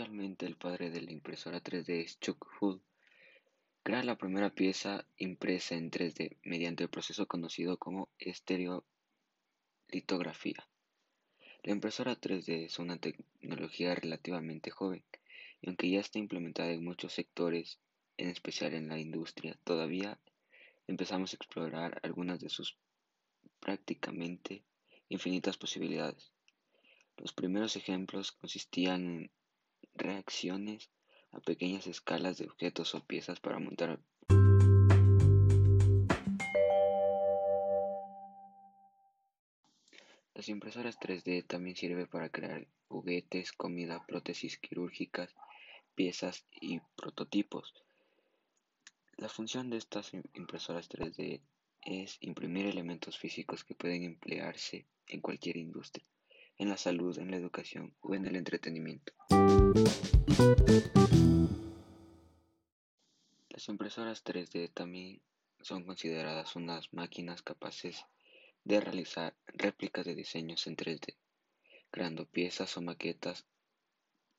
El padre de la impresora 3D es Chuck Hull. Crea la primera pieza impresa en 3D mediante el proceso conocido como estereolitografía. La impresora 3D es una tecnología relativamente joven y aunque ya está implementada en muchos sectores, en especial en la industria, todavía empezamos a explorar algunas de sus prácticamente infinitas posibilidades. Los primeros ejemplos consistían en reacciones a pequeñas escalas de objetos o piezas para montar Las impresoras 3D también sirven para crear juguetes, comida, prótesis quirúrgicas, piezas y prototipos. La función de estas impresoras 3D es imprimir elementos físicos que pueden emplearse en cualquier industria, en la salud, en la educación o en el entretenimiento. Las impresoras 3D también son consideradas unas máquinas capaces de realizar réplicas de diseños en 3D, creando piezas o maquetas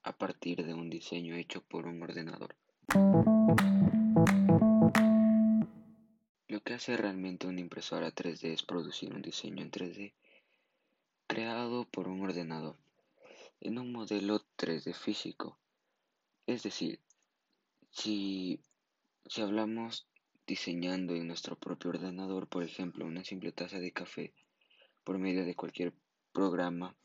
a partir de un diseño hecho por un ordenador. Lo que hace realmente una impresora 3D es producir un diseño en 3D creado por un ordenador en un modelo 3D físico. Es decir, si, si hablamos diseñando en nuestro propio ordenador, por ejemplo, una simple taza de café por medio de cualquier programa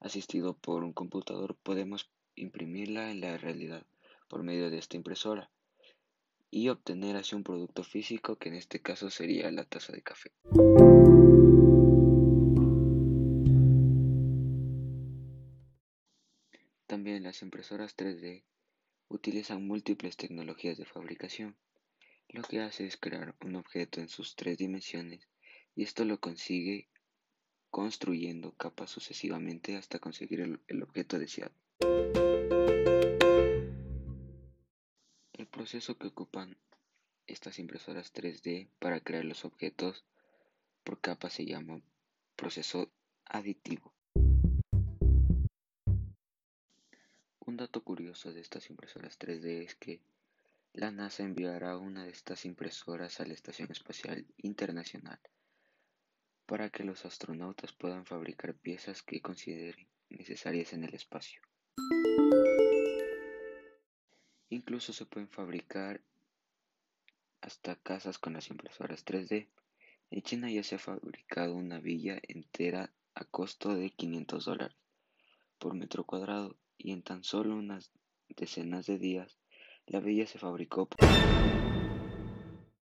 asistido por un computador, podemos imprimirla en la realidad por medio de esta impresora y obtener así un producto físico que en este caso sería la taza de café. Las impresoras 3D utilizan múltiples tecnologías de fabricación. Lo que hace es crear un objeto en sus tres dimensiones y esto lo consigue construyendo capas sucesivamente hasta conseguir el, objeto deseado. El proceso que ocupan estas impresoras 3D para crear los objetos por capas se llama proceso aditivo. Un dato curioso de estas impresoras 3D es que la NASA enviará una de estas impresoras a la Estación Espacial Internacional para que los astronautas puedan fabricar piezas que consideren necesarias en el espacio. Incluso se pueden fabricar hasta casas con las impresoras 3D. En China ya se ha fabricado una villa entera a costo de 500 dólares por metro cuadrado y en tan solo unas decenas de días la villa se fabricó.